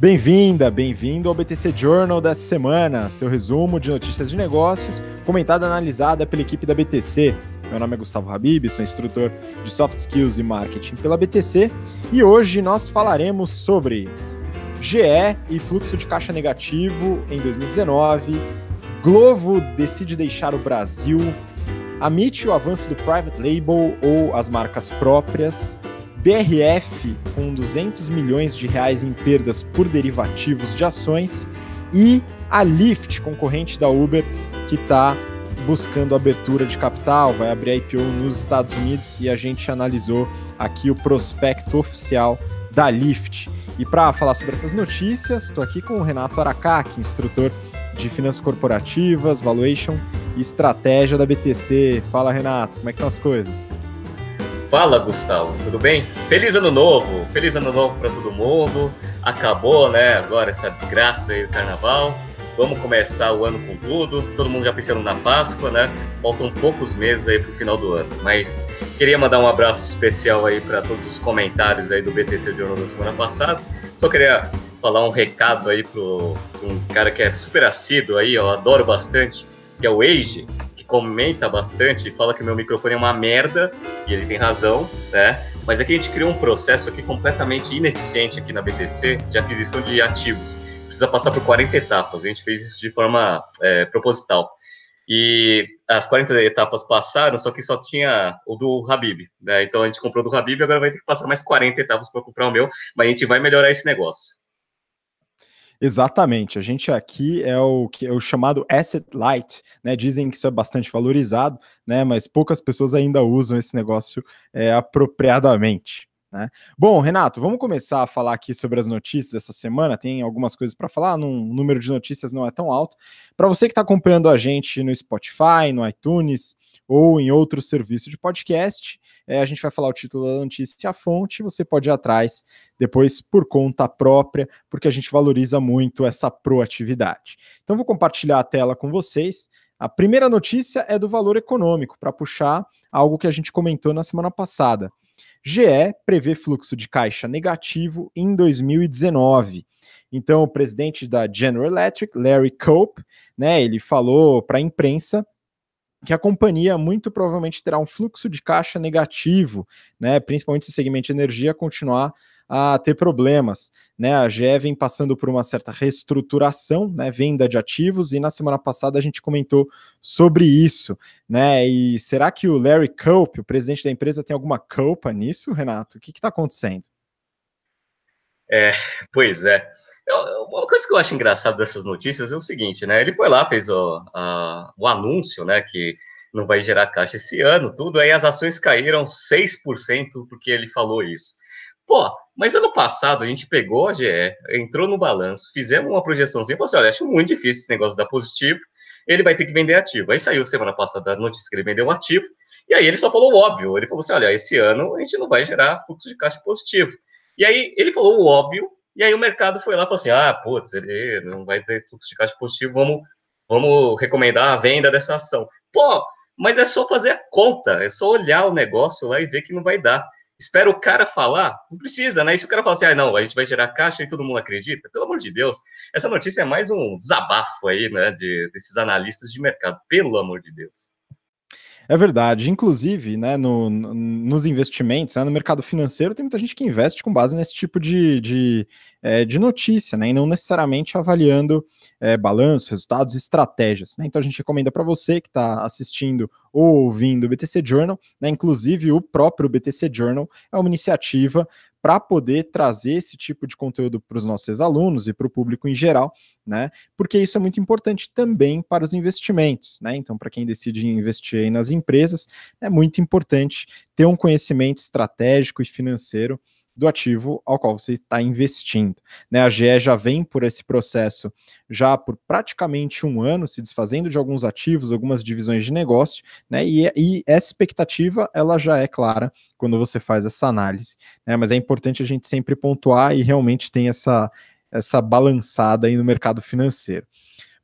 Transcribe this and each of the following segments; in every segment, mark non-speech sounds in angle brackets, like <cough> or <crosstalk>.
Bem-vinda, bem-vindo ao BTC Journal dessa semana, seu resumo de notícias de negócios, comentada e analisada pela equipe da BTC. Meu nome é Gustavo Habib, sou instrutor de Soft Skills e Marketing pela BTC e hoje nós falaremos sobre GE e fluxo de caixa negativo em 2019, Glovo decide deixar o Brasil, Amit o avanço do private label ou as marcas próprias, BRF com 200 milhões de reais em perdas por derivativos de ações e a Lyft, concorrente da Uber, que está buscando abertura de capital, vai abrir IPO nos Estados Unidos e a gente analisou aqui o prospecto oficial da Lyft. E para falar sobre essas notícias, estou aqui com o Renato Aracaki, instrutor de finanças corporativas, valuation e estratégia da BTC. Fala, Renato, como é que estão as coisas? Fala, Gustavo, tudo bem? Feliz ano novo, feliz ano novo para todo mundo. Acabou, né, agora essa desgraça aí do carnaval. Vamos começar o ano com tudo. Todo mundo já pensando na Páscoa, né? Faltam poucos meses aí pro final do ano. Mas queria mandar um abraço especial aí para todos os comentários aí do BTC Jornal da semana passada. Só queria falar um recado aí pro, um cara que é super assíduo aí, eu adoro bastante, que é o Age comenta bastante, fala que meu microfone é uma merda, e ele tem razão, né? Mas é que a gente criou um processo aqui completamente ineficiente aqui na BTC de aquisição de ativos. Precisa passar por 40 etapas, a gente fez isso de forma é, proposital. E as 40 etapas passaram, só que só tinha o do Habib, né? Então a gente comprou do Habib, agora vai ter que passar mais 40 etapas para comprar o meu, mas a gente vai melhorar esse negócio. Exatamente. A gente aqui é o que é o chamado asset light, né? Dizem que isso é bastante valorizado, né? Mas poucas pessoas ainda usam esse negócio é, apropriadamente. Né? Bom, Renato, vamos começar a falar aqui sobre as notícias dessa semana. Tem algumas coisas para falar, num número de notícias não é tão alto. Para você que está acompanhando a gente no Spotify, no iTunes ou em outro serviço de podcast, é, a gente vai falar o título da notícia e a fonte. Você pode ir atrás depois por conta própria, porque a gente valoriza muito essa proatividade. Então, vou compartilhar a tela com vocês. A primeira notícia é do valor econômico, para puxar algo que a gente comentou na semana passada. GE prevê fluxo de caixa negativo em 2019. Então, o presidente da General Electric, Larry Cope, né, ele falou para a imprensa que a companhia muito provavelmente terá um fluxo de caixa negativo, né, principalmente se o segmento de energia continuar a ter problemas. Né? A GE vem passando por uma certa reestruturação, né? venda de ativos, e na semana passada a gente comentou sobre isso. Né? E será que o Larry Culp, o presidente da empresa, tem alguma culpa nisso, Renato? O que está acontecendo? É, pois é. Uma coisa que eu acho engraçado dessas notícias é o seguinte, né? Ele foi lá, fez o, a, o anúncio, né? Que não vai gerar caixa esse ano, tudo, aí as ações caíram 6% porque ele falou isso. Pô, mas ano passado a gente pegou a GE, entrou no balanço, fizemos uma projeçãozinha falou assim: olha, acho muito difícil esse negócio dar positivo, ele vai ter que vender ativo. Aí saiu semana passada a notícia que ele vendeu um ativo, e aí ele só falou o óbvio. Ele falou assim: olha, esse ano a gente não vai gerar fluxo de caixa positivo. E aí ele falou o óbvio, e aí o mercado foi lá e falou assim: ah, putz, ele não vai ter fluxo de caixa positivo, vamos, vamos recomendar a venda dessa ação. Pô, mas é só fazer a conta, é só olhar o negócio lá e ver que não vai dar espera o cara falar, não precisa, né? E se o cara falar assim, ah, não, a gente vai gerar caixa e todo mundo acredita, pelo amor de Deus, essa notícia é mais um desabafo aí, né, de, desses analistas de mercado, pelo amor de Deus. É verdade. Inclusive, né, no, no, nos investimentos, né, no mercado financeiro, tem muita gente que investe com base nesse tipo de, de, é, de notícia, né, e não necessariamente avaliando é, balanço, resultados, estratégias. Né? Então a gente recomenda para você que está assistindo ou ouvindo o BTC Journal, né, inclusive o próprio BTC Journal é uma iniciativa para poder trazer esse tipo de conteúdo para os nossos alunos e para o público em geral, né? Porque isso é muito importante também para os investimentos, né? Então, para quem decide investir nas empresas, é muito importante ter um conhecimento estratégico e financeiro do ativo ao qual você está investindo. Né, a GE já vem por esse processo já por praticamente um ano, se desfazendo de alguns ativos, algumas divisões de negócio, né, e, e essa expectativa ela já é clara quando você faz essa análise. Né, mas é importante a gente sempre pontuar e realmente tem essa, essa balançada aí no mercado financeiro.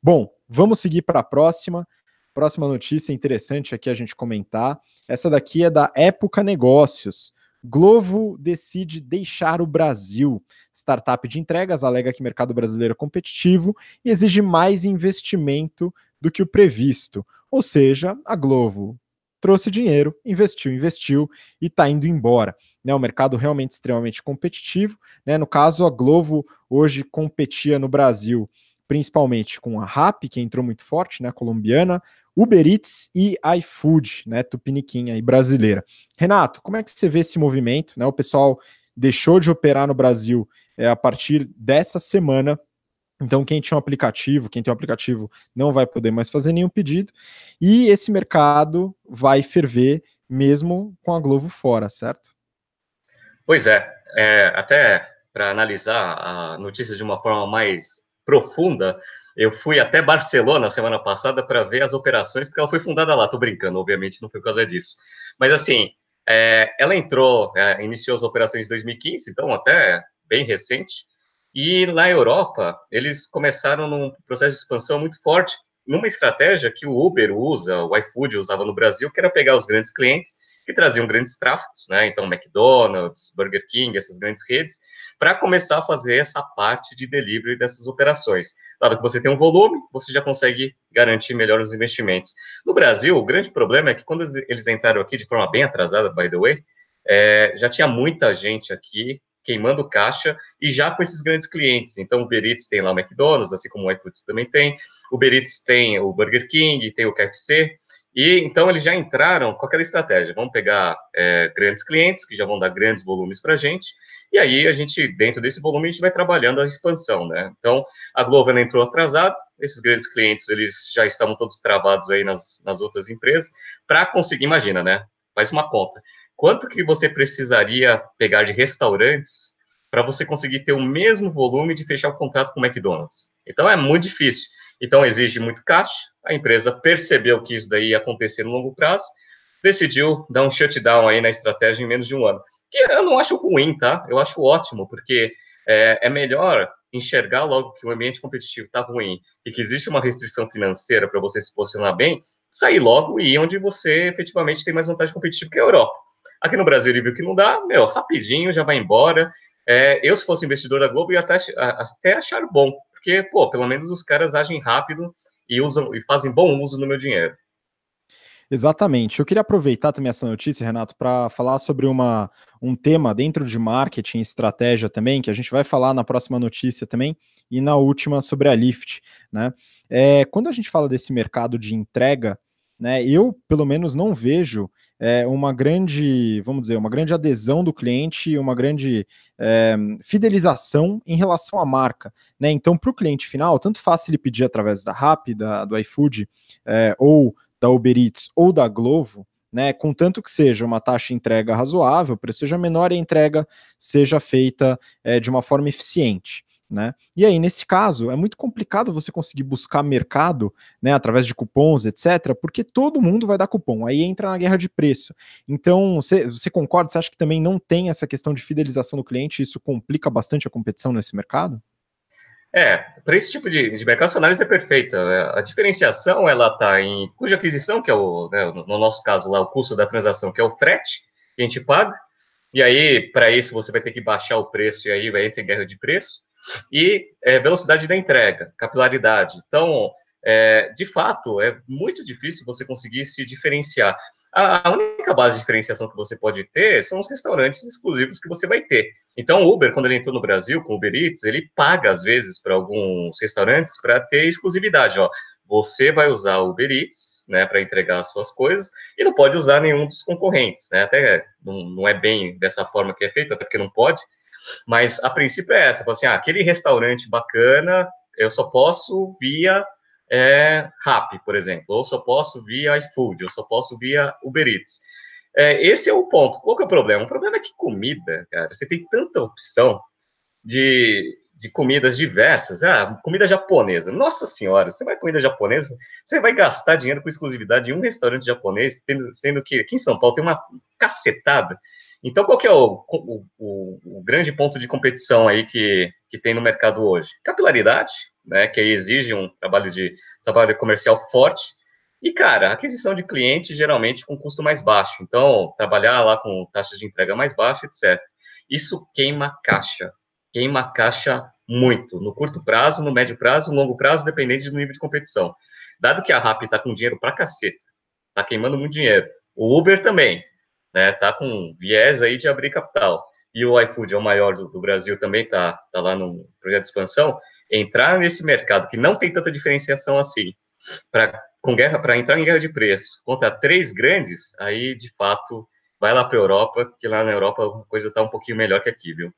Bom, vamos seguir para a próxima. Próxima notícia interessante aqui a gente comentar. Essa daqui é da Época Negócios. Glovo decide deixar o Brasil. Startup de entregas alega que mercado brasileiro é competitivo e exige mais investimento do que o previsto. Ou seja, a Glovo trouxe dinheiro, investiu, investiu e está indo embora. Né, o mercado realmente extremamente competitivo. Né, no caso, a Glovo hoje competia no Brasil principalmente com a RAP, que entrou muito forte, né, colombiana, Uber Eats e iFood, né, tupiniquim aí brasileira. Renato, como é que você vê esse movimento? Né, o pessoal deixou de operar no Brasil é, a partir dessa semana. Então, quem tinha um aplicativo, quem tem um aplicativo não vai poder mais fazer nenhum pedido. E esse mercado vai ferver mesmo com a Globo fora, certo? Pois é, é até para analisar a notícia de uma forma mais profunda, eu fui até Barcelona semana passada para ver as operações, porque ela foi fundada lá. Tô brincando, obviamente, não foi por causa disso. Mas assim, é, ela entrou, é, iniciou as operações em 2015, então até bem recente. E na Europa, eles começaram num processo de expansão muito forte, numa estratégia que o Uber usa, o iFood usava no Brasil, que era pegar os grandes clientes que traziam grandes tráfegos, né? Então, McDonald's, Burger King, essas grandes redes, para começar a fazer essa parte de delivery dessas operações. Dado que você tem um volume, você já consegue garantir melhor os investimentos. No Brasil, o grande problema é que quando eles entraram aqui de forma bem atrasada, by the way, é, já tinha muita gente aqui queimando caixa e já com esses grandes clientes. Então, o Uber Eats tem lá o McDonald's, assim como o iFood também tem. O Uber Eats tem o Burger King, tem o KFC. E então eles já entraram com aquela estratégia. Vamos pegar é, grandes clientes que já vão dar grandes volumes para a gente e aí a gente, dentro desse volume, a gente vai trabalhando a expansão, né? Então, a Glovo entrou atrasado, esses grandes clientes, eles já estavam todos travados aí nas, nas outras empresas, para conseguir, imagina, né? Faz uma conta. Quanto que você precisaria pegar de restaurantes para você conseguir ter o mesmo volume de fechar o contrato com o McDonald's? Então, é muito difícil. Então, exige muito caixa, a empresa percebeu que isso daí ia acontecer no longo prazo, decidiu dar um shutdown aí na estratégia em menos de um ano. Que eu não acho ruim, tá? Eu acho ótimo, porque é, é melhor enxergar logo que o ambiente competitivo está ruim e que existe uma restrição financeira para você se posicionar bem, sair logo e ir onde você efetivamente tem mais vantagem competitiva que a Europa. Aqui no Brasil ele viu que não dá, meu, rapidinho já vai embora. É, eu, se fosse investidor da Globo, ia até, até achar bom, porque, pô, pelo menos os caras agem rápido e usam e fazem bom uso do meu dinheiro. Exatamente. Eu queria aproveitar também essa notícia, Renato, para falar sobre uma, um tema dentro de marketing e estratégia também, que a gente vai falar na próxima notícia também, e na última sobre a Lyft. Né? É, quando a gente fala desse mercado de entrega, né, eu, pelo menos, não vejo é, uma grande, vamos dizer, uma grande adesão do cliente, uma grande é, fidelização em relação à marca. Né? Então, para o cliente final, tanto faz ele pedir através da Rappi, da, do iFood, é, ou da Uber Eats ou da Glovo, né, contanto que seja uma taxa de entrega razoável, o preço seja menor e a entrega seja feita é, de uma forma eficiente. Né? E aí, nesse caso, é muito complicado você conseguir buscar mercado né, através de cupons, etc., porque todo mundo vai dar cupom, aí entra na guerra de preço. Então, você, você concorda? Você acha que também não tem essa questão de fidelização do cliente? Isso complica bastante a competição nesse mercado? É, para esse tipo de, de mercado, essa análise é perfeita. É, a diferenciação, ela está em cuja aquisição, que é o, né, no nosso caso lá, o custo da transação, que é o frete que a gente paga, e aí, para isso, você vai ter que baixar o preço, e aí vai entrar em guerra de preço, e é, velocidade da entrega, capilaridade. Então, é, de fato, é muito difícil você conseguir se diferenciar. A, a única base de diferenciação que você pode ter são os restaurantes exclusivos que você vai ter. Então, o Uber, quando ele entrou no Brasil com o Uber Eats, ele paga, às vezes, para alguns restaurantes para ter exclusividade. Ó, você vai usar o Uber Eats, né, para entregar as suas coisas, e não pode usar nenhum dos concorrentes, né? Até não, não é bem dessa forma que é feito, até porque não pode, mas a princípio é essa, assim, ah, aquele restaurante bacana, eu só posso via é, por exemplo, ou só posso via iFood, ou só posso via Uber Eats. É, esse é o ponto. Qual que é o problema? O problema é que comida, cara, você tem tanta opção de, de comidas diversas. Ah, comida japonesa. Nossa senhora, você vai comida japonesa, você vai gastar dinheiro com exclusividade em um restaurante japonês, tendo, sendo que aqui em São Paulo tem uma cacetada. Então, qual que é o, o, o, o grande ponto de competição aí que, que tem no mercado hoje? Capilaridade, né, que exige um trabalho de trabalho comercial forte, E, cara, aquisição de cliente geralmente com custo mais baixo. Então, trabalhar lá com taxas de entrega mais baixas, etc. Isso queima caixa. Queima caixa muito. No curto prazo, no médio prazo, no longo prazo, dependendo do nível de competição. Dado que a RAP está com dinheiro pra caceta, está queimando muito dinheiro. O Uber também, né? Tá com viés aí de abrir capital. E o iFood é o maior do, do Brasil também, tá, tá lá no projeto de expansão. Entrar nesse mercado que não tem tanta diferenciação assim, para com guerra para entrar em guerra de preço contra três grandes, aí de fato vai lá para a Europa, que lá na Europa a coisa está um pouquinho melhor que aqui, viu?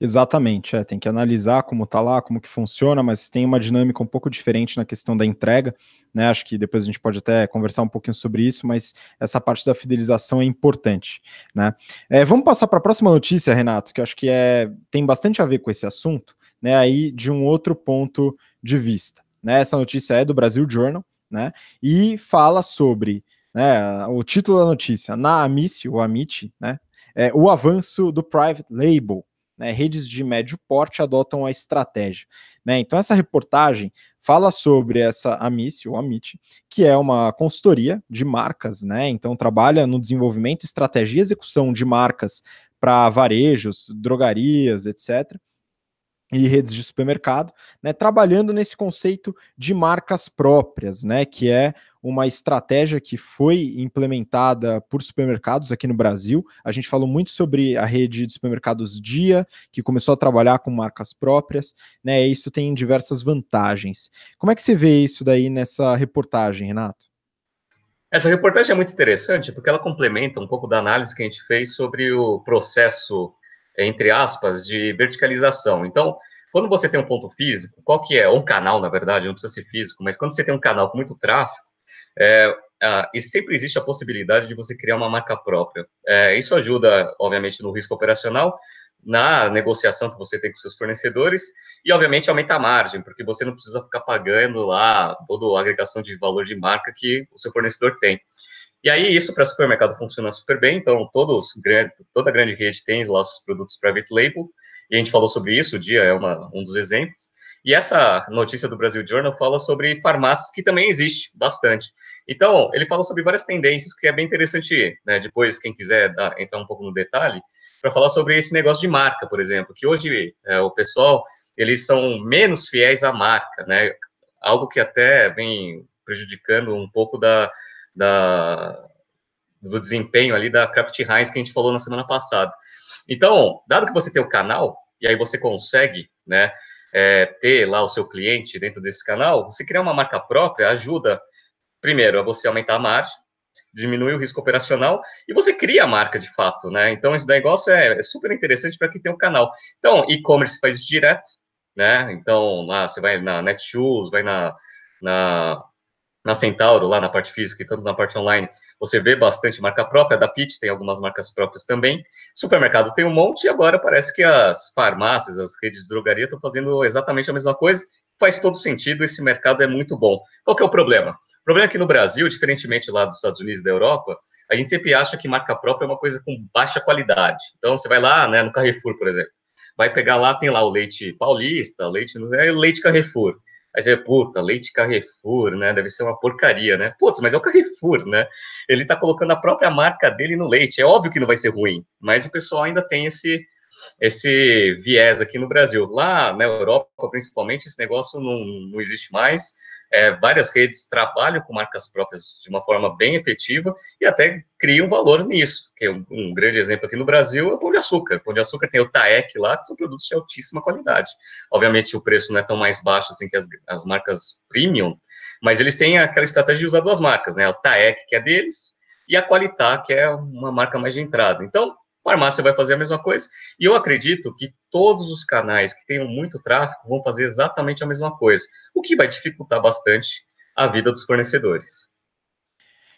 Exatamente, é, tem que analisar como está lá, como que funciona, mas tem uma dinâmica um pouco diferente na questão da entrega, né? Acho que depois a gente pode até conversar um pouquinho sobre isso, mas essa parte da fidelização é importante, né? É, vamos passar para a próxima notícia, Renato, que acho que é, tem bastante a ver com esse assunto, né? Aí de um outro ponto de vista. Né? Essa notícia é do Brasil Journal, né? E fala sobre né, o título da notícia, na Amici, ou Amit, né? É, o avanço do private label. Né, redes de médio porte adotam a estratégia. Né? Então, essa reportagem fala sobre essa Amici, ou Amit, que é uma consultoria de marcas, né? Então, trabalha no desenvolvimento, estratégia e execução de marcas para varejos, drogarias, etc e redes de supermercado, né, trabalhando nesse conceito de marcas próprias, né, que é uma estratégia que foi implementada por supermercados aqui no Brasil. A gente falou muito sobre a rede de supermercados Dia, que começou a trabalhar com marcas próprias, né, e isso tem diversas vantagens. Como é que você vê isso daí nessa reportagem, Renato? Essa reportagem é muito interessante porque ela complementa um pouco da análise que a gente fez sobre o processo entre aspas, de verticalização. Então, quando você tem um ponto físico, qual que é? Um canal, na verdade, não precisa ser físico, mas quando você tem um canal com muito tráfego, é, ah, e sempre existe a possibilidade de você criar uma marca própria. É, isso ajuda, obviamente, no risco operacional, na negociação que você tem com seus fornecedores e, obviamente, aumenta a margem, porque você não precisa ficar pagando lá toda a agregação de valor de marca que o seu fornecedor tem. E aí, isso para supermercado funciona super bem, então todos, toda grande rede tem lá os produtos private label, e a gente falou sobre isso, o dia é uma, um dos exemplos. E essa notícia do Brasil Journal fala sobre farmácias, que também existe bastante. Então, ele fala sobre várias tendências, que é bem interessante, né, depois, quem quiser dar, entrar um pouco no detalhe, para falar sobre esse negócio de marca, por exemplo, que hoje é, o pessoal, eles são menos fiéis à marca, né, algo que até vem prejudicando um pouco da, da, do desempenho ali da Kraft Heinz que a gente falou na semana passada. Então, dado que você tem o canal, e aí você consegue, né, é, ter lá o seu cliente dentro desse canal, você criar uma marca própria ajuda, primeiro, a você aumentar a margem, diminui o risco operacional e você cria a marca de fato, né? Então, esse negócio é, é super interessante para quem tem um canal. Então, e-commerce faz direto, né? Então, lá você vai na Netshoes, vai na, na na Centauro, lá na parte física e tanto na parte online, você vê bastante marca própria, da Fit tem algumas marcas próprias também, supermercado tem um monte, e agora parece que as farmácias, as redes de drogaria estão fazendo exatamente a mesma coisa, faz todo sentido, esse mercado é muito bom. Qual que é o problema? O problema é que no Brasil, diferentemente lá dos Estados Unidos e da Europa, a gente sempre acha que marca própria é uma coisa com baixa qualidade. Então, você vai lá, né, no Carrefour, por exemplo, vai pegar lá, tem lá o leite paulista, leite, é leite Carrefour. Aí você, puta, leite Carrefour, né? Deve ser uma porcaria, né? Putz, mas é o Carrefour, né? Ele tá colocando a própria marca dele no leite. É óbvio que não vai ser ruim, mas o pessoal ainda tem esse, esse viés aqui no Brasil. Lá na Europa, principalmente, esse negócio não, não existe mais é, várias redes trabalham com marcas próprias de uma forma bem efetiva e até criam valor nisso. Que um, um, grande exemplo aqui no Brasil é o Pão de Açúcar. O Pão de Açúcar tem o TAEC lá, que são produtos de altíssima qualidade. Obviamente, o preço não é tão mais baixo assim que as, as marcas premium, mas eles têm aquela estratégia de usar duas marcas, né? O TAEC, que é deles, e a Qualitá, que é uma marca mais de entrada. Então, farmácia vai fazer a mesma coisa. E eu acredito que todos os canais que tenham muito tráfego vão fazer exatamente a mesma coisa, o que vai dificultar bastante a vida dos fornecedores.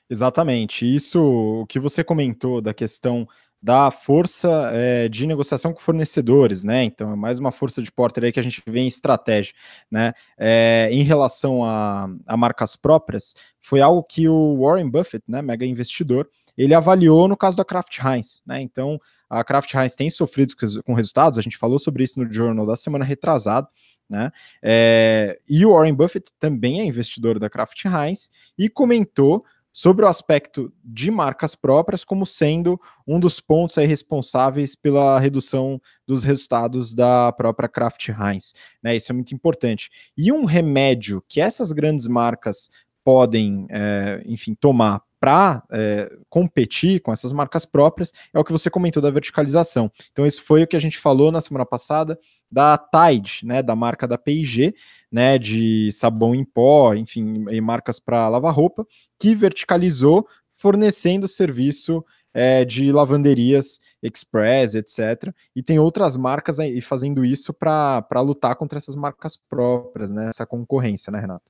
Exatamente. Isso, o que você comentou da questão da força é, de negociação com fornecedores, né? Então é mais uma força de porta aí que a gente vê em estratégia, né? É, em relação a, a, marcas próprias, foi algo que o Warren Buffett, né, mega investidor, ele avaliou no caso da Kraft Heinz, né? Então, a Kraft Heinz tem sofrido com resultados, a gente falou sobre isso no Journal da semana retrasada, Né? É, e o Warren Buffett também é investidor da Kraft Heinz e comentou sobre o aspecto de marcas próprias como sendo um dos pontos responsáveis pela redução dos resultados da própria Kraft Heinz. Né? Isso é muito importante. E um remédio que essas grandes marcas podem, é, enfim, tomar para é, competir com essas marcas próprias é o que você comentou da verticalização. Então, esse foi o que a gente falou na semana passada da Tide, né, da marca da P&G, né, de sabão em pó, enfim, e marcas para lavar roupa, que verticalizou fornecendo serviço é, de lavanderias express, etc. E tem outras marcas aí fazendo isso para lutar contra essas marcas próprias, né, essa concorrência, né, Renato?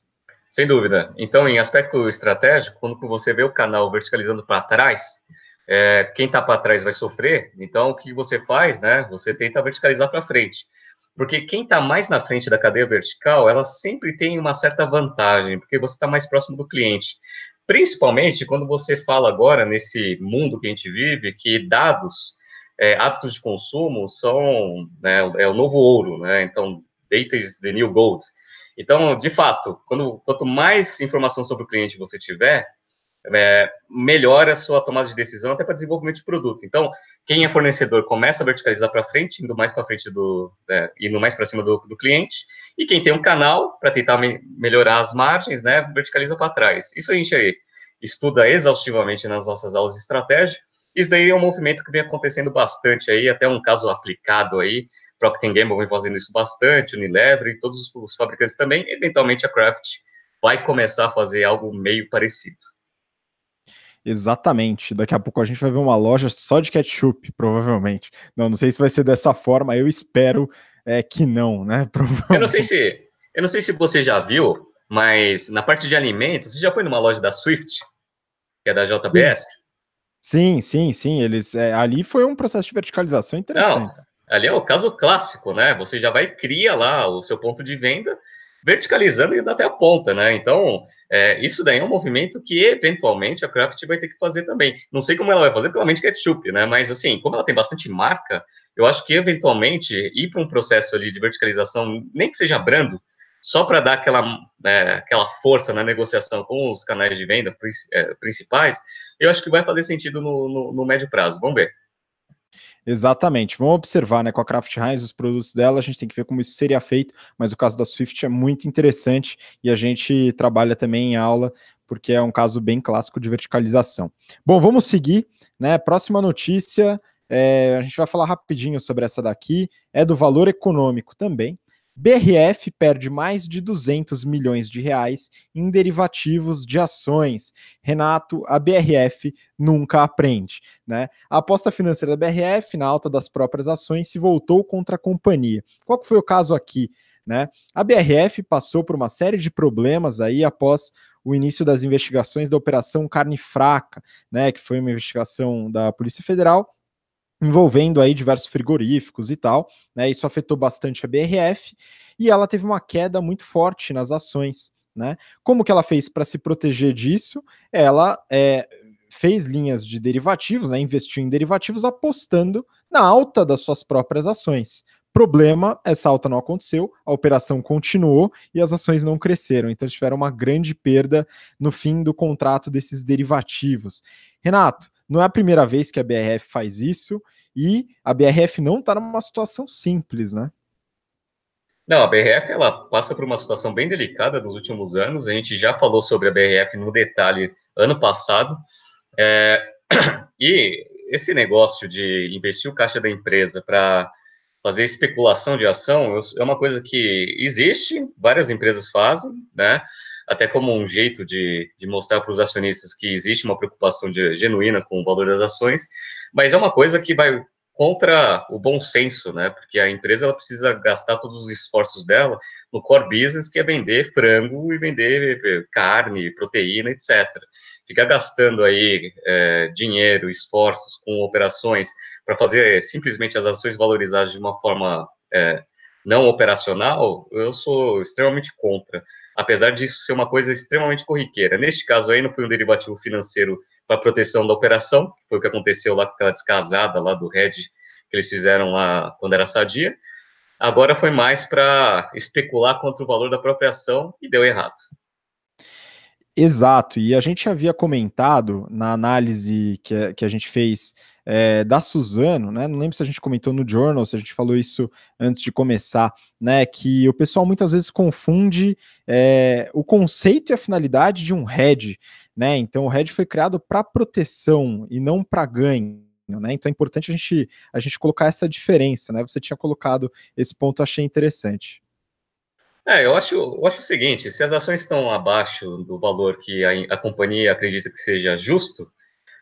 Sem dúvida. Então, em aspecto estratégico, quando você vê o canal verticalizando para trás, é, quem está para trás vai sofrer. Então, o que você faz, né? Você tenta verticalizar para frente. Porque quem está mais na frente da cadeia vertical, ela sempre tem uma certa vantagem, porque você está mais próximo do cliente. Principalmente quando você fala agora nesse mundo que a gente vive, que dados, é, hábitos de consumo são né, é o novo ouro, né? Então, data is the new gold. Então, de fato, quando, quanto mais informação sobre o cliente você tiver, é, melhor a sua tomada de decisão até para desenvolvimento de produto. Então, quem é fornecedor começa a verticalizar para frente, indo mais para frente do, é, indo mais para cima do, do, cliente, e quem tem um canal para tentar me, melhorar as margens, né, verticaliza para trás. Isso a gente aí estuda exaustivamente nas nossas aulas de estratégia. Isso daí é um movimento que vem acontecendo bastante aí, até um caso aplicado aí Procter Gamble vem fazendo isso bastante, Unilever e todos os fabricantes também. Eventualmente a Kraft vai começar a fazer algo meio parecido. Exatamente. Daqui a pouco a gente vai ver uma loja só de ketchup, provavelmente. Não, não sei se vai ser dessa forma. Eu espero é, que não, né? <laughs> Eu não sei se, eu não sei se você já viu, mas na parte de alimentos, você já foi numa loja da Swift, que é da JBS? Sim, sim, sim. Eles é, ali foi um processo de verticalização interessante. Não, ali é o caso clássico, né? Você já vai cria lá o seu ponto de venda, verticalizando e indo até a ponta, né? Então, é, isso daí é um movimento que eventualmente a Kraft vai ter que fazer também. Não sei como ela vai fazer, provavelmente ketchup, né? Mas assim, como ela tem bastante marca, eu acho que eventualmente ir para um processo ali de verticalização, nem que seja brando, só para dar aquela, é, aquela força na negociação com os canais de venda é, principais, eu acho que vai fazer sentido no, no, no médio prazo. Vamos ver. Exatamente. Vamos observar, né? Com a Kraft Heinz, os produtos dela, a gente tem que ver como isso seria feito, mas o caso da Swift é muito interessante e a gente trabalha também em aula porque é um caso bem clássico de verticalização. Bom, vamos seguir, né? Próxima notícia, é, a gente vai falar rapidinho sobre essa daqui, é do valor econômico também. BRF perde mais de 200 milhões de reais em derivativos de ações. Renato, a BRF nunca aprende. Né? A aposta financeira da BRF na alta das próprias ações se voltou contra a companhia. Qual foi o caso aqui? Né? A BRF passou por uma série de problemas aí após o início das investigações da Operação Carne Fraca, né, que foi uma investigação da Polícia Federal envolvendo aí diversos frigoríficos e tal, né? Isso afetou bastante a BRF e ela teve uma queda muito forte nas ações, né? Como que ela fez para se proteger disso? Ela é, fez linhas de derivativos, né? Investiu em derivativos apostando na alta das suas próprias ações. Problema, essa alta não aconteceu, a operação continuou e as ações não cresceram, então tiveram uma grande perda no fim do contrato desses derivativos. Renato, não é a primeira vez que a BRF faz isso e a BRF não está numa situação simples, né? Não, a BRF ela passa por uma situação bem delicada nos últimos anos. A gente já falou sobre a BRF no detalhe ano passado. É, <clears throat> e esse negócio de investir o caixa da empresa para fazer especulação de ação é uma coisa que existe, várias empresas fazem, né? até como um jeito de, de mostrar para os acionistas que existe uma preocupação de, genuína com o valor das ações, mas é uma coisa que vai contra o bom senso, né? Porque a empresa ela precisa gastar todos os esforços dela no core business, que é vender frango e vender eh, carne, proteína, etc. Ficar gastando aí é, dinheiro, esforços com operações para fazer simplesmente as ações valorizadas de uma forma é, não operacional, eu sou extremamente contra apesar disso ser uma coisa extremamente corriqueira. Neste caso aí, não foi um derivativo financeiro para proteção da operação, foi o que aconteceu lá com aquela descasada lá do Red, que eles fizeram lá quando era sadia, Agora foi mais para especular contra o valor da própria ação e deu errado. Exato, e a gente havia comentado na análise que, que a gente fez é, da Suzano, né? Não lembro se a gente comentou no Journal, se a gente falou isso antes de começar, né? Que o pessoal muitas vezes confunde é, o conceito e a finalidade de um hedge, né? Então o hedge foi criado para proteção e não para ganho. Né? Então é importante a gente, a gente colocar essa diferença, né? Você tinha colocado esse ponto, achei interessante. É, eu acho, eu acho o seguinte: se as ações estão abaixo do valor que a, a companhia acredita que seja justo,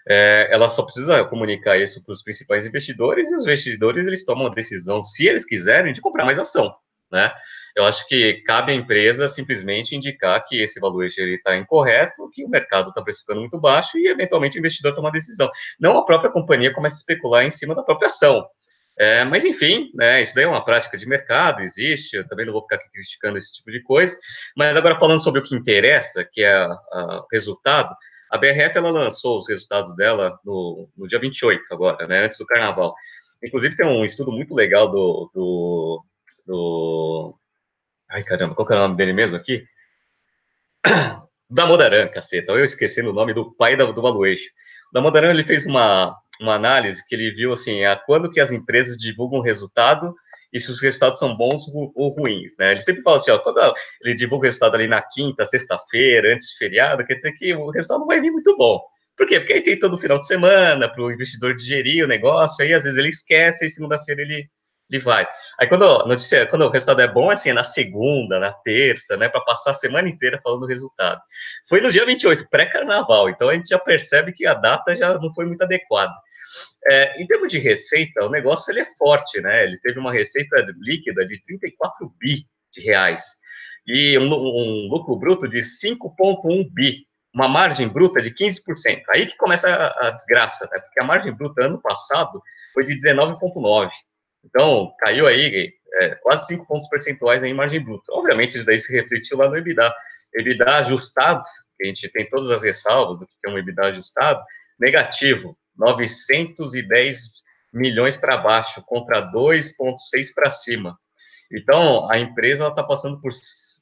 é, ela só precisa comunicar isso para os principais investidores e os investidores eles tomam a decisão, se eles quiserem, de comprar mais ação, né? Eu acho que cabe à empresa simplesmente indicar que esse valor está incorreto, que o mercado está precificando muito baixo e, eventualmente, o investidor tomar decisão. Não a própria companhia começa a especular em cima da própria ação. É, mas, enfim, né, isso daí é uma prática de mercado, existe, eu também não vou ficar aqui criticando esse tipo de coisa. Mas agora, falando sobre o que interessa, que é o resultado, a BRF ela lançou os resultados dela no, no dia 28, agora, né, antes do carnaval. Inclusive, tem um estudo muito legal do, do, do Ai, caramba, qual que é o nome dele mesmo aqui? <coughs> Damodaran, caceta. Eu esquecendo o nome do pai do, do valuation. O Damodaran, ele fez uma, uma análise que ele viu, assim, a quando que as empresas divulgam o resultado e se os resultados são bons ou ruins, né? Ele sempre fala assim, ó, quando ele divulga o resultado ali na quinta, sexta-feira, antes de feriado, quer dizer que o resultado não vai vir muito bom. Por quê? Porque aí tem todo o final de semana para o investidor digerir o negócio, aí às vezes ele esquece e segunda-feira ele ele vai. Aí quando notícia, quando o resultado é bom, assim, é na segunda, na terça, né, para passar a semana inteira falando do resultado. Foi no dia 28, pré-carnaval, então a gente já percebe que a data já não foi muito adequada. É, em termos de receita, o negócio ele é forte, né? Ele teve uma receita líquida de 34 bi de reais e um, um lucro bruto de 5,1 bi, uma margem bruta de 15%. Aí que começa a, a desgraça, né? Porque a margem bruta ano passado foi de 19,9%. Então, caiu aí é, quase 5 pontos percentuais em margem bruta. Obviamente, isso daí se refletiu lá no EBITDA. EBITDA ajustado, que a gente tem todas as ressalvas do que é um EBITDA ajustado, negativo, 910 milhões para baixo, contra 2,6 para cima. Então, a empresa está passando por,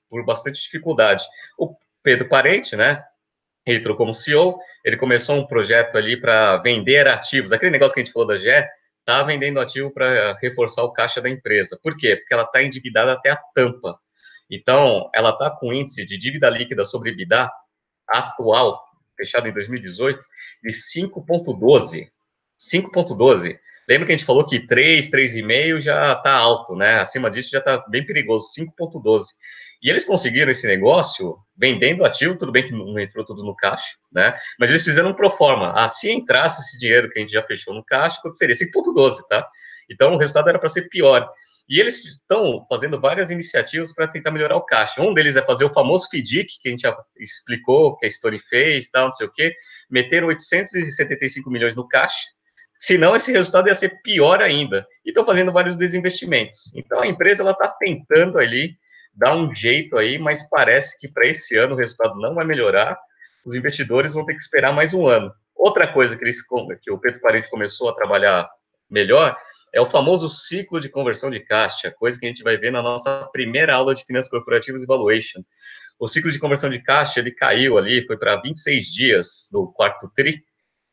por bastante dificuldade. O Pedro Parente, né, ele como CEO, ele começou um projeto ali para vender ativos, aquele negócio que a gente falou da GE, está vendendo ativo para reforçar o caixa da empresa. Por quê? Porque ela está endividada até a tampa. Então, ela está com índice de dívida líquida sobre EBITDA atual, fechado em 2018, de 5,12. 5,12. Lembra que a gente falou que 3, 3,5 já está alto, né? Acima disso já está bem perigoso, 5,12. E eles conseguiram esse negócio vendendo ativo, tudo bem que não entrou tudo no caixa, né? Mas eles fizeram um pro forma. Ah, se entrasse esse dinheiro que a gente já fechou no caixa, quanto seria? 5,12, tá? Então o resultado era para ser pior. E eles estão fazendo várias iniciativas para tentar melhorar o caixa. Um deles é fazer o famoso FDIC, que a gente já explicou, que a Stone fez, tal, não sei o quê. Meteram 875 milhões no caixa, senão esse resultado ia ser pior ainda. E estão fazendo vários desinvestimentos. Então a empresa está tentando ali dá um jeito aí, mas parece que para esse ano o resultado não vai melhorar. Os investidores vão ter que esperar mais um ano. Outra coisa que, eles, que o Pedro Parente começou a trabalhar melhor é o famoso ciclo de conversão de caixa, coisa que a gente vai ver na nossa primeira aula de finanças corporativas e valuation. O ciclo de conversão de caixa ele caiu ali, foi para 26 dias no quarto tri,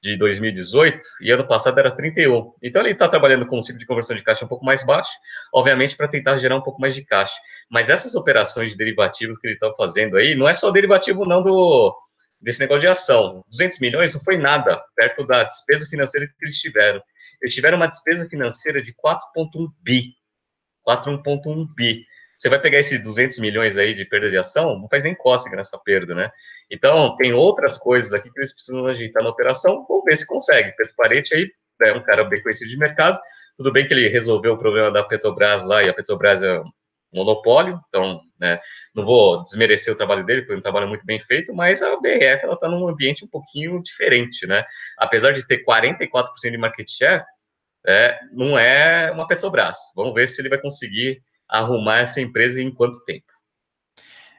de 2018 e ano passado era 31. Então ele está trabalhando com um ciclo de conversão de caixa um pouco mais baixo, obviamente para tentar gerar um pouco mais de caixa. Mas essas operações de derivativos que ele está fazendo aí, não é só derivativo não do desse negócio de ação. 200 milhões não foi nada perto da despesa financeira que eles tiveram. Eles tiveram uma despesa financeira de 4,1 bi. 4,1 bi você vai pegar esses 200 milhões aí de perda de ação, não faz nem cócega nessa perda, né? Então, tem outras coisas aqui que eles precisam ajeitar na operação, vamos ver se consegue. Pedro Parente aí é um cara bem conhecido de mercado, tudo bem que ele resolveu o problema da Petrobras lá, e a Petrobras é um monopólio, então, né, não vou desmerecer o trabalho dele, foi um trabalho muito bem feito, mas a BRF, ela está num ambiente um pouquinho diferente, né? Apesar de ter 44% de market share, é, não é uma Petrobras. Vamos ver se ele vai conseguir arrumar essa empresa em quanto tempo?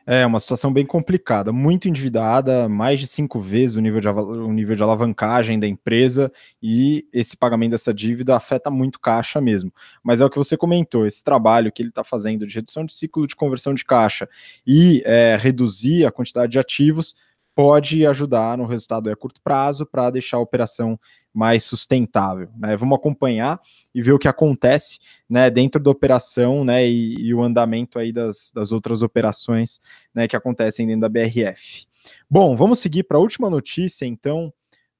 É uma situação bem complicada, muito endividada, mais de cinco vezes o nível de, o nível de alavancagem da empresa, e esse pagamento dessa dívida afeta muito caixa mesmo. Mas é o que você comentou: esse trabalho que ele está fazendo de redução de ciclo de conversão de caixa e é, reduzir a quantidade de ativos pode ajudar no resultado a curto prazo para deixar a operação mais sustentável. Né? Vamos acompanhar e ver o que acontece né, dentro da operação né, e, e o andamento aí das, das outras operações né, que acontecem dentro da BRF. Bom, vamos seguir para a última notícia, então,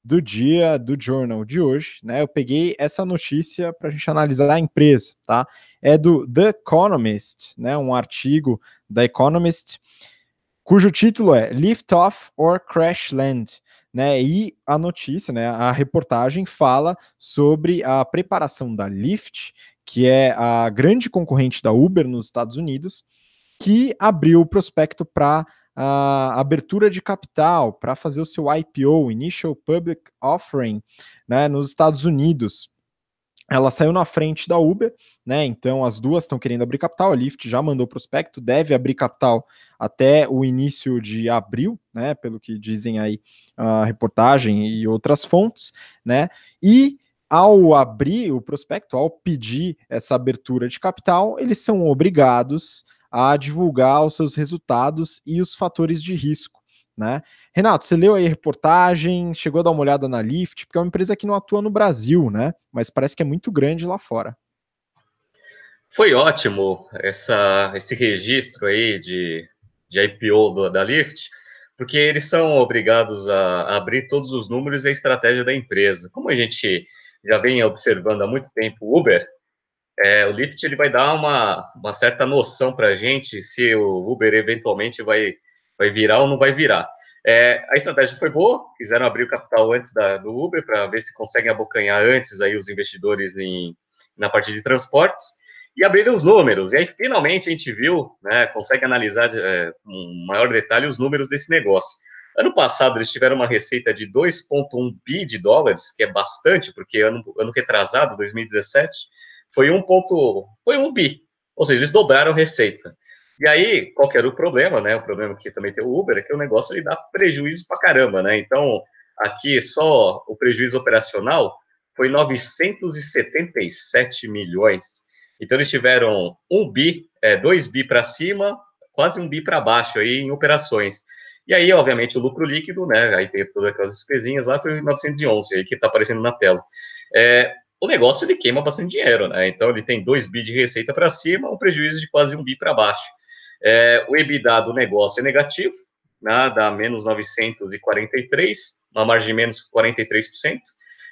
do dia do Journal de hoje. Né? Eu peguei essa notícia para a gente analisar a empresa, tá? É do The Economist, né? Um artigo da Economist, cujo título é Lift Off or Crash Land né? E a notícia, né, a reportagem fala sobre a preparação da Lyft, que é a grande concorrente da Uber nos Estados Unidos, que abriu o prospecto para a abertura de capital, para fazer o seu IPO, Initial Public Offering, né, nos Estados Unidos ela saiu na frente da Uber, né? Então as duas estão querendo abrir capital. A Lyft já mandou prospecto, deve abrir capital até o início de abril, né? Pelo que dizem aí a reportagem e outras fontes, né? E ao abrir o prospecto, ao pedir essa abertura de capital, eles são obrigados a divulgar os seus resultados e os fatores de risco né? Renato, você leu aí a reportagem, chegou a dar uma olhada na Lyft, porque é uma empresa que não atua no Brasil, né? Mas parece que é muito grande lá fora. Foi ótimo essa, esse registro aí de, de IPO do, da Lyft, porque eles são obrigados a, abrir todos os números e a estratégia da empresa. Como a gente já vem observando há muito tempo o Uber, é, o Lyft ele vai dar uma, uma certa noção para a gente se o Uber eventualmente vai vai virar ou não vai virar. É, a estratégia foi boa, quiseram abrir o capital antes da, do Uber para ver se conseguem abocanhar antes aí os investidores em, na parte de transportes e abriram os números. E aí finalmente a gente viu, né, consegue analisar é, com maior detalhe os números desse negócio. Ano passado eles tiveram uma receita de 2,1 bi de dólares, que é bastante, porque ano, ano retrasado, 2017, foi 1, foi 1 bi. Ou seja, eles dobraram a receita. E aí, qual que era o problema, né? O problema que também tem o Uber é que o negócio ele dá prejuízo pra caramba, né? Então, aqui só o prejuízo operacional foi 977 milhões. Então, eles tiveram um bi, é, dois bi para cima, quase um bi para baixo aí em operações. E aí, obviamente, o lucro líquido, né? Aí tem todas aquelas despesinhas lá, foi 911, aí que está aparecendo na tela. É, o negócio ele queima bastante dinheiro, né? Então ele tem 2 bi de receita para cima, um prejuízo de quase um bi para baixo. É, o EBITDA do negócio é negativo, né, dá menos 943, uma margem de menos 43%.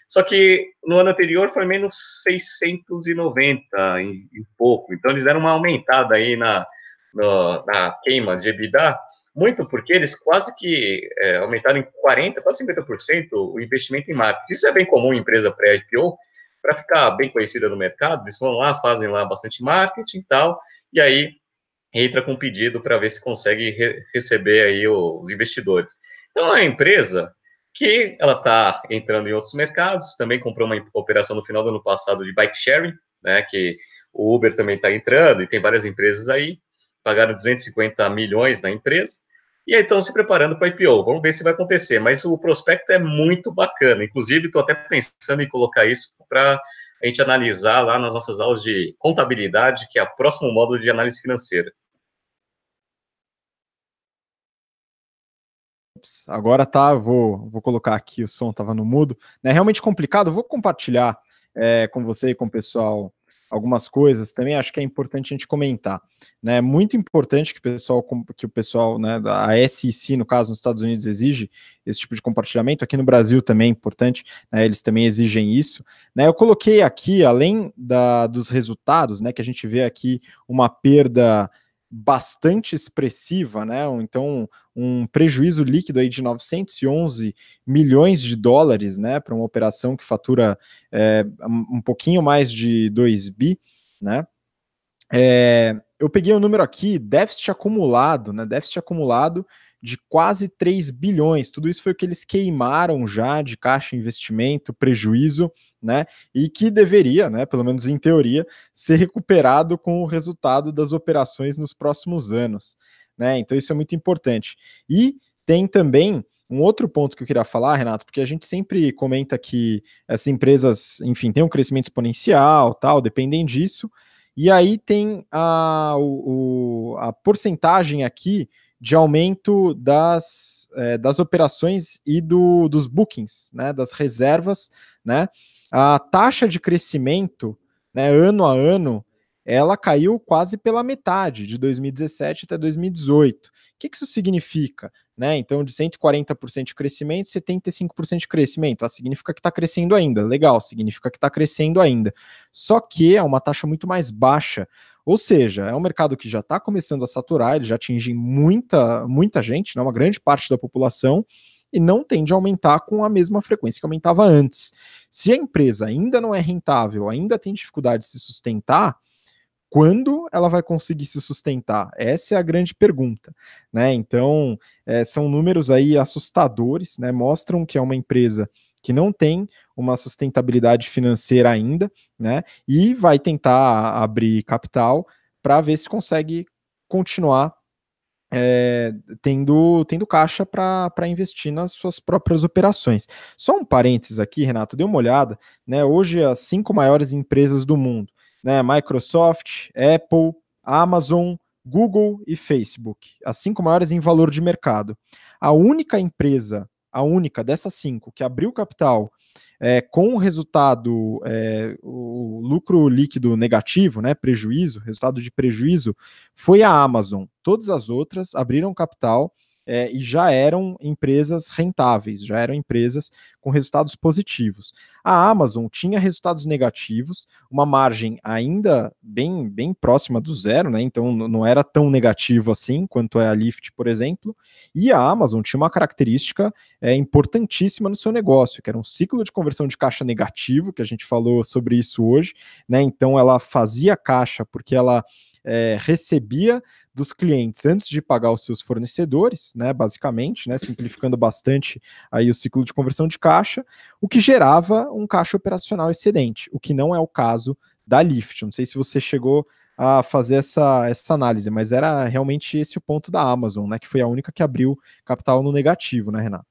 Só que no ano anterior foi menos 690 e, e pouco. Então eles deram uma aumentada aí na, na, queima de EBITDA, muito porque eles quase que é, aumentaram em 40%, quase 50% o investimento em marketing. Isso é bem comum em empresa pré-IPO, para ficar bem conhecida no mercado, eles vão lá, fazem lá bastante marketing e tal, e aí entra com pedido para ver se consegue re receber aí os investidores. Então, é uma empresa que ela está entrando em outros mercados, também comprou uma operação no final do ano passado de bike sharing, né, que o Uber também está entrando, e tem várias empresas aí, pagaram 250 milhões na empresa, e aí estão se preparando para IPO. Vamos ver se vai acontecer, mas o prospecto é muito bacana, inclusive estou até pensando em colocar isso para a gente analisar lá nas nossas aulas de contabilidade, que é o próximo módulo de análise financeira. Agora tá, vou, vou colocar aqui, o som estava no mudo, é realmente complicado, vou compartilhar é, com você e com o pessoal algumas coisas também acho que é importante a gente comentar, né? É muito importante que o pessoal, que o pessoal, né, da SEC, no caso, nos Estados Unidos, exige esse tipo de compartilhamento. Aqui no Brasil também é importante, né? Eles também exigem isso. Né? Eu coloquei aqui, além da, dos resultados, né? Que a gente vê aqui uma perda bastante expressiva, né? Então, um prejuízo líquido aí de 911 milhões de dólares, né? Para uma operação que fatura é, um pouquinho mais de 2 bi, né? É, eu peguei o um número aqui, déficit acumulado, né? Déficit acumulado de quase 3 bilhões. Tudo isso foi o que eles queimaram já de caixa investimento, prejuízo, né? E que deveria, né, pelo menos em teoria, ser recuperado com o resultado das operações nos próximos anos. né? Então isso é muito importante. E tem também um outro ponto que eu queria falar, Renato, porque a gente sempre comenta que essas empresas, enfim, têm um crescimento exponencial, tal, dependem disso. E aí tem a, o, a porcentagem aqui de aumento das, é, das operações e do, dos bookings, né, das reservas, né? A taxa de crescimento, né, ano a ano, ela caiu quase pela metade, de 2017 até 2018. O que, que isso significa? Né? Então, de 140% de crescimento, 75% de crescimento. Ah, significa que está crescendo ainda. Legal, significa que está crescendo ainda. Só que é uma taxa muito mais baixa. Ou seja, é um mercado que já está começando a saturar, ele já atinge muita, muita gente, né? uma grande parte da população, e não tende a aumentar com a mesma frequência que aumentava antes. Se a empresa ainda não é rentável, ainda tem dificuldade de se sustentar, quando ela vai conseguir se sustentar? Essa é a grande pergunta, né? Então, é, são números aí assustadores, né? Mostram que é uma empresa que não tem uma sustentabilidade financeira ainda, né? E vai tentar abrir capital para ver se consegue continuar é, tendo, tendo caixa para investir nas suas próprias operações. Só um parênteses aqui, Renato, dê uma olhada, né? Hoje as cinco maiores empresas do mundo né, Microsoft, Apple, Amazon, Google e Facebook, as cinco maiores em valor de mercado. A única empresa, a única dessas cinco que abriu capital é, com o resultado, é, o lucro líquido negativo, né, prejuízo, resultado de prejuízo, foi a Amazon. Todas as outras abriram capital é, e já eram empresas rentáveis, já eram empresas com resultados positivos. A Amazon tinha resultados negativos, uma margem ainda bem, bem próxima do zero, né? Então não era tão negativo assim quanto é a Lyft, por exemplo. E a Amazon tinha uma característica é, importantíssima no seu negócio, que era um ciclo de conversão de caixa negativo, que a gente falou sobre isso hoje, né? Então ela fazia caixa porque ela é, recebia dos clientes antes de pagar os seus fornecedores, né, basicamente, né, simplificando bastante aí o ciclo de conversão de caixa, o que gerava um caixa operacional excedente, o que não é o caso da Lyft. Não sei se você chegou a fazer essa, essa análise, mas era realmente esse o ponto da Amazon, né, que foi a única que abriu capital no negativo, né, Renato?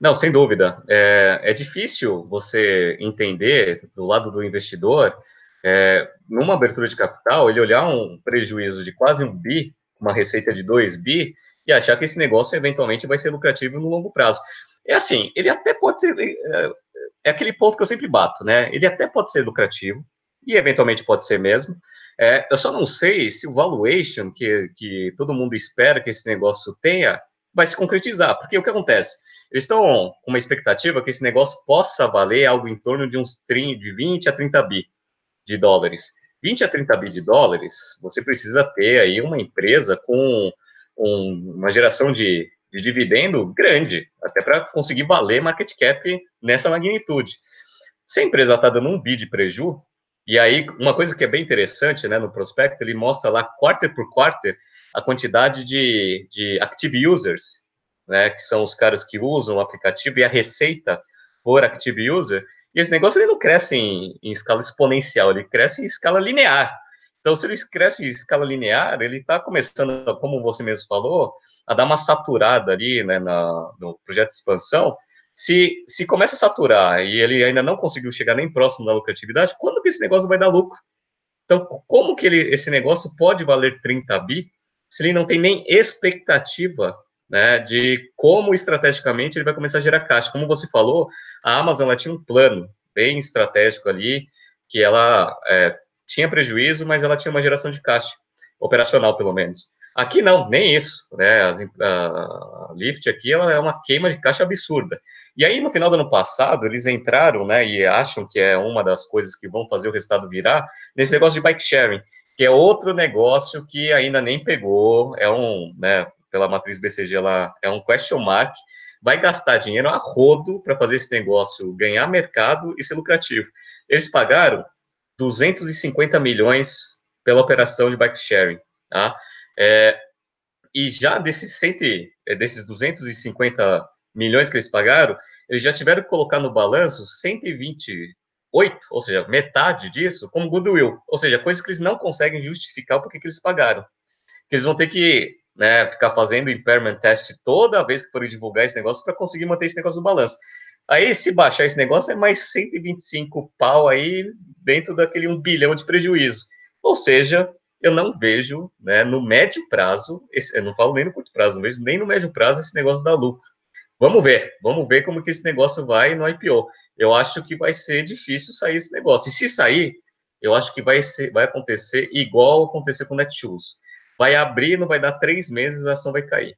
Não, sem dúvida. É, é difícil você entender do lado do investidor é, numa abertura de capital, ele olhar um prejuízo de quase um bi, uma receita de 2 bi, e achar que esse negócio eventualmente vai ser lucrativo no longo prazo. É assim, ele até pode ser. É, é aquele ponto que eu sempre bato, né? Ele até pode ser lucrativo, e eventualmente pode ser mesmo. É, eu só não sei se o valuation que, que todo mundo espera que esse negócio tenha vai se concretizar, porque o que acontece? Eles estão com uma expectativa que esse negócio possa valer algo em torno de uns 30, de 20 a 30 bi de dólares. 20 a 30 bi de dólares, você precisa ter aí uma empresa com um, uma geração de, de dividendo grande, até para conseguir valer market cap nessa magnitude. Se a empresa está dando um bi de preju, e aí uma coisa que é bem interessante, né, no prospecto, ele mostra lá quarter por quarter a quantidade de, de active users, né, que são os caras que usam o aplicativo e a receita por active user, e esse negócio ele não cresce em, em escala exponencial, ele cresce em escala linear. Então, se ele cresce em escala linear, ele está começando, como você mesmo falou, a dar uma saturada ali né, na, no projeto de expansão. Se, se começa a saturar e ele ainda não conseguiu chegar nem próximo da lucratividade, quando que esse negócio vai dar lucro? Então, como que ele, esse negócio pode valer 30 bi se ele não tem nem expectativa né, de como estrategicamente ele vai começar a gerar caixa. Como você falou, a Amazon ela tinha um plano bem estratégico ali, que ela é, tinha prejuízo, mas ela tinha uma geração de caixa, operacional pelo menos. Aqui não, nem isso, né, a, a Lyft aqui, ela é uma queima de caixa absurda. E aí, no final do ano passado, eles entraram, né, e acham que é uma das coisas que vão fazer o resultado virar, nesse negócio de bike sharing, que é outro negócio que ainda nem pegou, é um, né, pela matriz BCG, ela é um question mark, vai gastar dinheiro a rodo para fazer esse negócio ganhar mercado e ser lucrativo. Eles pagaram 250 milhões pela operação de bike sharing, tá? É, e já desses, 100, é, desses 250 milhões que eles pagaram, eles já tiveram que colocar no balanço 128, ou seja, metade disso, como goodwill, ou seja, coisas que eles não conseguem justificar porque que eles pagaram. Que eles vão ter que né, ficar fazendo impairment test toda vez que forem divulgar esse negócio para conseguir manter esse negócio no balanço. Aí, se baixar esse negócio, é mais 125 pau aí dentro daquele 1 bilhão de prejuízo. Ou seja, eu não vejo, né, no médio prazo, esse, eu não falo nem no curto prazo mesmo, nem no médio prazo esse negócio dá lucro. Vamos ver, vamos ver como que esse negócio vai no IPO. Eu acho que vai ser difícil sair esse negócio. E se sair, eu acho que vai, ser, vai acontecer igual aconteceu com o Netshoes. Vai abrir, não vai dar três meses, a ação vai cair.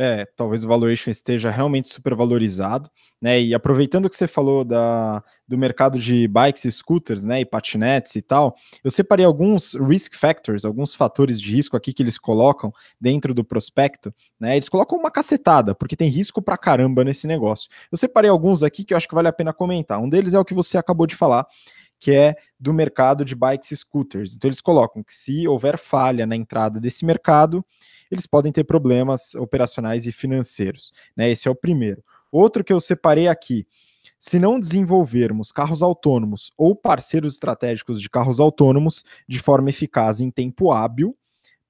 É, talvez o valuation esteja realmente supervalorizado, né? E aproveitando que você falou da, do mercado de bikes e scooters, né, e patinetes e tal, eu separei alguns risk factors, alguns fatores de risco aqui que eles colocam dentro do prospecto, né? Eles colocam uma cacetada, porque tem risco pra caramba nesse negócio. Eu separei alguns aqui que eu acho que vale a pena comentar. Um deles é o que você acabou de falar, que é do mercado de bikes e scooters. Então eles colocam que se houver falha na entrada desse mercado, eles podem ter problemas operacionais e financeiros. Né? Esse é o primeiro. Outro que eu separei aqui. Se não desenvolvermos carros autônomos ou parceiros estratégicos de carros autônomos de forma eficaz em tempo hábil,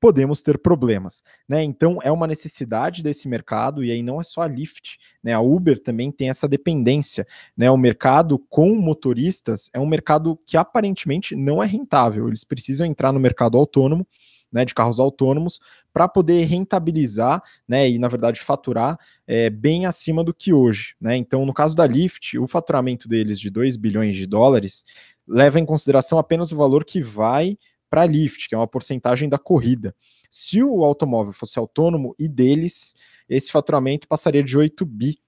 podemos ter problemas, né? Então é uma necessidade desse mercado e aí não é só a Lyft, né? A Uber também tem essa dependência, né? O mercado com motoristas é um mercado que aparentemente não é rentável. Eles precisam entrar no mercado autônomo né, de carros autônomos para poder rentabilizar, né, e na verdade faturar é, bem acima do que hoje, né? Então, no caso da Lyft, o faturamento deles de 2 bilhões de dólares leva em consideração apenas o valor que vai para a Lyft, que é uma porcentagem da corrida. Se o automóvel fosse autônomo e deles, esse faturamento passaria de 8 bi.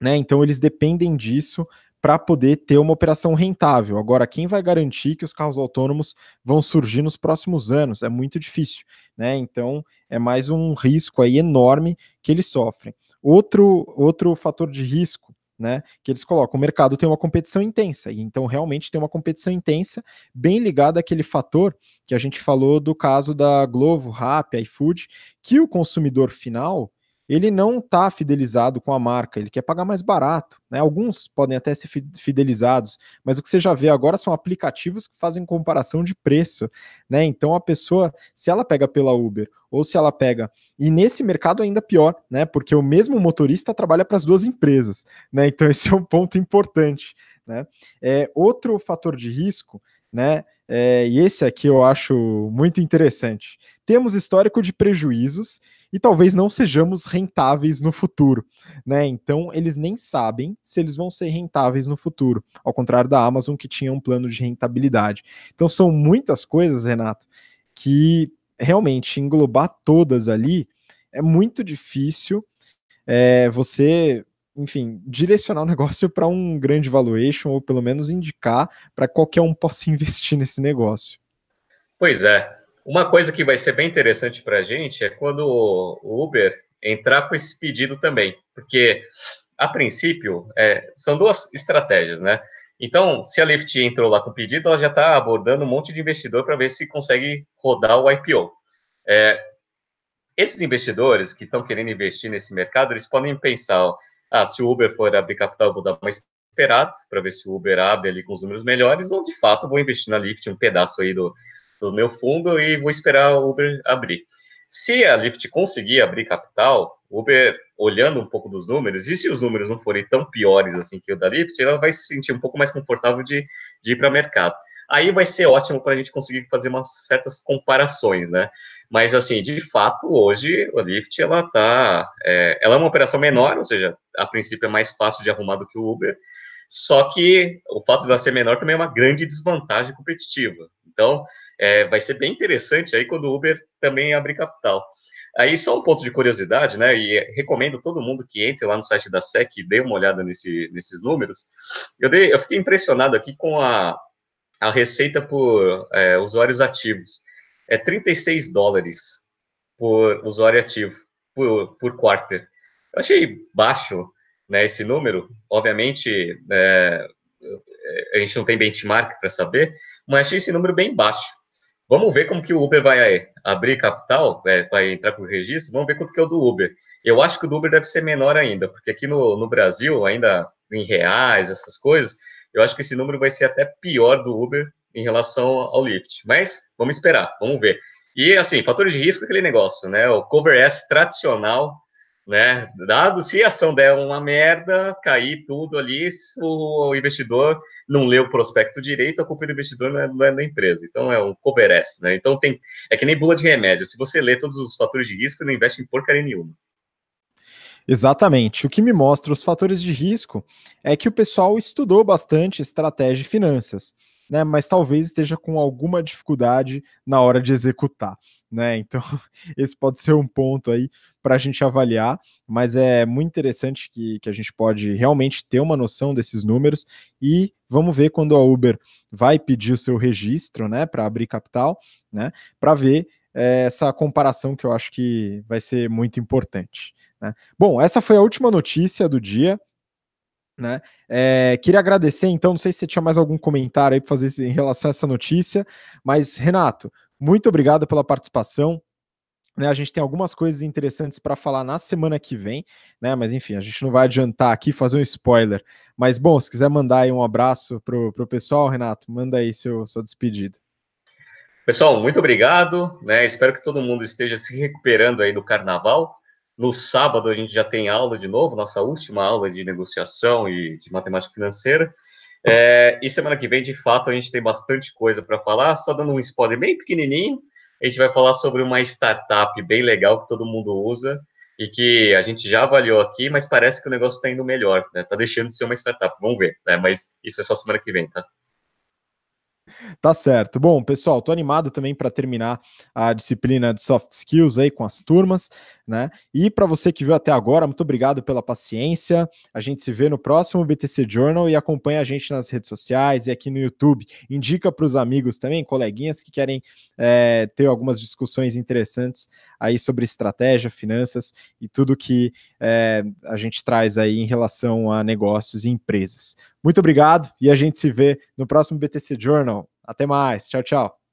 Né? Então eles dependem disso para poder ter uma operação rentável. Agora, quem vai garantir que os carros autônomos vão surgir nos próximos anos? É muito difícil, né? Então, é mais um risco aí enorme que eles sofrem. Outro, outro fator de risco né, que eles colocam. O mercado tem uma competição intensa, e então realmente tem uma competição intensa, bem ligada àquele fator que a gente falou do caso da Glovo, Rappi, iFood, que o consumidor final ele não está fidelizado com a marca, ele quer pagar mais barato. Né? Alguns podem até ser fidelizados, mas o que você já vê agora são aplicativos que fazem comparação de preço. Né? Então a pessoa, se ela pega pela Uber ou se ela pega. E nesse mercado ainda pior, né? Porque o mesmo motorista trabalha para as duas empresas. Né? Então <laughs> esse é um ponto importante. Né? É, outro fator de risco, né? É, e esse aqui eu acho muito interessante. Temos histórico de prejuízos e talvez não sejamos rentáveis no futuro, né? Então eles nem sabem se eles vão ser rentáveis no futuro, ao contrário da Amazon que tinha um plano de rentabilidade. Então são muitas coisas, Renato, que realmente englobar todas ali é muito difícil. É, você enfim, direcionar o <laughs> negócio para um grande valuation, ou pelo menos indicar para qualquer um possa <laughs> investir nesse negócio. Pois é. Uma coisa que vai ser bem interessante para a gente é quando o Uber entrar com esse pedido também, porque a princípio é, são duas estratégias, né? Então, se a Lyft entrou lá com o pedido, ela já está abordando um monte de investidor para ver se consegue rodar o IPO. É, esses investidores que estão querendo investir nesse mercado, eles podem pensar, ah, se o Uber for abrir capital, vou dar mais esperado para ver se o Uber abre ali com os números melhores, ou de fato vou investir na Lyft, um pedaço aí do, do meu fundo e vou esperar o Uber abrir. Se a Lyft conseguir abrir capital, Uber, olhando um pouco dos números, e se os números não forem tão piores assim que o da Lyft, ela vai se sentir um pouco mais confortável de, de ir para o mercado. Aí vai ser ótimo para a gente conseguir fazer umas certas comparações, né? Mas, assim, de fato, hoje, a Lyft, ela tá, é, ela é uma operação menor, ou seja, a princípio é mais fácil de arrumar do que o Uber, só que o fato de ela ser menor também é uma grande desvantagem competitiva. Então, é, vai ser bem interessante aí quando o Uber também abrir capital. Aí, só um ponto de curiosidade, né, e recomendo todo mundo que entre lá no site da SEC e dê uma olhada nesse, nesses números. Eu, dei, eu fiquei impressionado aqui com a, a receita por é, usuários ativos é 36 dólares por usuário ativo, por, por quarter. Eu achei baixo né, esse número. Obviamente, é, a gente não tem benchmark para saber, mas achei esse número bem baixo. Vamos ver como que o Uber vai abrir capital, é, vai entrar com o registro, vamos ver quanto que é o do Uber. Eu acho que o do Uber deve ser menor ainda, porque aqui no, no Brasil, ainda em reais, essas coisas, eu acho que esse número vai ser até pior do Uber em relação ao Lyft. Mas vamos esperar, vamos ver. E assim, fatores de risco, aquele negócio, né? O cover S tradicional, né? Dado se a ação der uma merda, cair tudo ali, o, investidor não lê o prospecto direito, a culpa do investidor não é, não é da empresa. Então é um cover S, né? Então tem é que nem bula de remédio. Se você lê todos os fatores de risco, não investe em porcaria nenhuma. Exatamente. O que me mostra os fatores de risco é que o pessoal estudou bastante estratégia e finanças né? Mas talvez esteja com alguma dificuldade na hora de executar, né? Então, <laughs> esse pode ser um ponto aí para a gente avaliar, mas é muito interessante que, que a gente pode realmente ter uma noção desses números e vamos ver quando a Uber vai pedir o seu registro, né, para abrir capital, né, para ver é, essa comparação que eu acho que vai ser muito importante. Né? Bom, essa foi a última notícia do dia. Né? É, queria agradecer, então, não sei se você tinha mais algum comentário aí para fazer em relação a essa notícia, mas Renato, muito obrigado pela participação. Né, a gente tem algumas coisas interessantes para falar na semana que vem, né? Mas enfim, a gente não vai adiantar aqui, fazer um spoiler. Mas bom, se quiser mandar aí um abraço pro, pro pessoal, Renato, manda aí seu, sua despedida. Pessoal, muito obrigado, né? Espero que todo mundo esteja se recuperando aí do carnaval. No sábado a gente já tem aula de novo, nossa última aula de negociação e de matemática financeira. É, e semana que vem, de fato, a gente tem bastante coisa para falar. Só dando um spoiler bem pequenininho, a gente vai falar sobre uma startup bem legal que todo mundo usa e que a gente já avaliou aqui, mas parece que o negócio está indo melhor, né? Tá deixando de ser uma startup. Vamos ver, né? Mas isso é só semana que vem, tá? Tá certo. Bom, pessoal, tô animado também para terminar a disciplina de soft skills aí com as turmas, né? E para você que viu até agora, muito obrigado pela paciência. A gente se vê no próximo BTC Journal e acompanha a gente nas redes sociais e aqui no YouTube. Indica para os amigos também, coleguinhas que querem é, ter algumas discussões interessantes aí sobre estratégia, finanças e tudo que é, a gente traz aí em relação a negócios e empresas. Muito obrigado e a gente se vê no próximo BTC Journal. Até mais. Tchau, tchau.